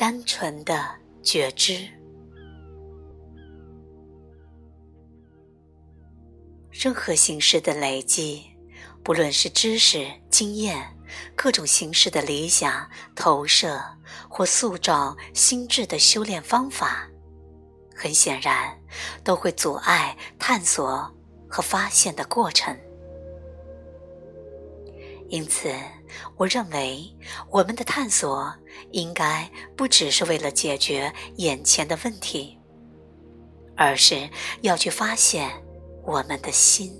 单纯的觉知。任何形式的累积，不论是知识、经验、各种形式的理想投射或塑造心智的修炼方法，很显然都会阻碍探索和发现的过程。因此，我认为我们的探索应该不只是为了解决眼前的问题，而是要去发现我们的心，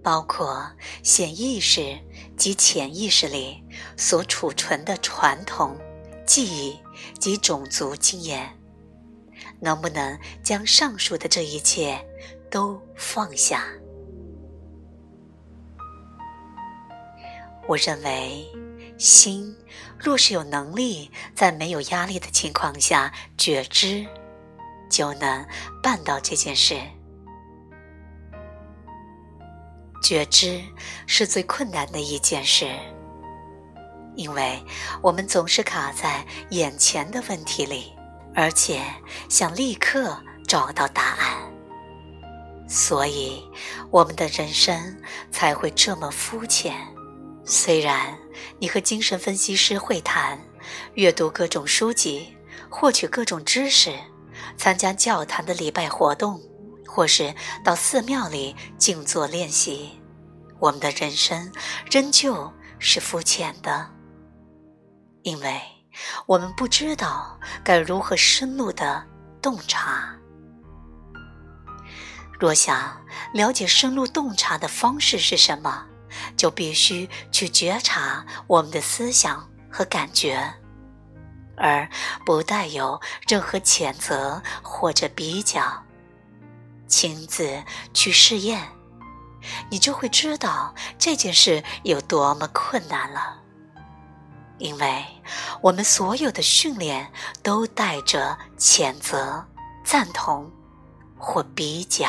包括显意识及潜意识里所储存的传统、记忆及种族经验，能不能将上述的这一切都放下？我认为，心若是有能力在没有压力的情况下觉知，就能办到这件事。觉知是最困难的一件事，因为我们总是卡在眼前的问题里，而且想立刻找到答案，所以我们的人生才会这么肤浅。虽然你和精神分析师会谈，阅读各种书籍，获取各种知识，参加教堂的礼拜活动，或是到寺庙里静坐练习，我们的人生仍旧是肤浅的，因为我们不知道该如何深入的洞察。若想了解深入洞察的方式是什么？就必须去觉察我们的思想和感觉，而不带有任何谴责或者比较。亲自去试验，你就会知道这件事有多么困难了。因为我们所有的训练都带着谴责、赞同或比较。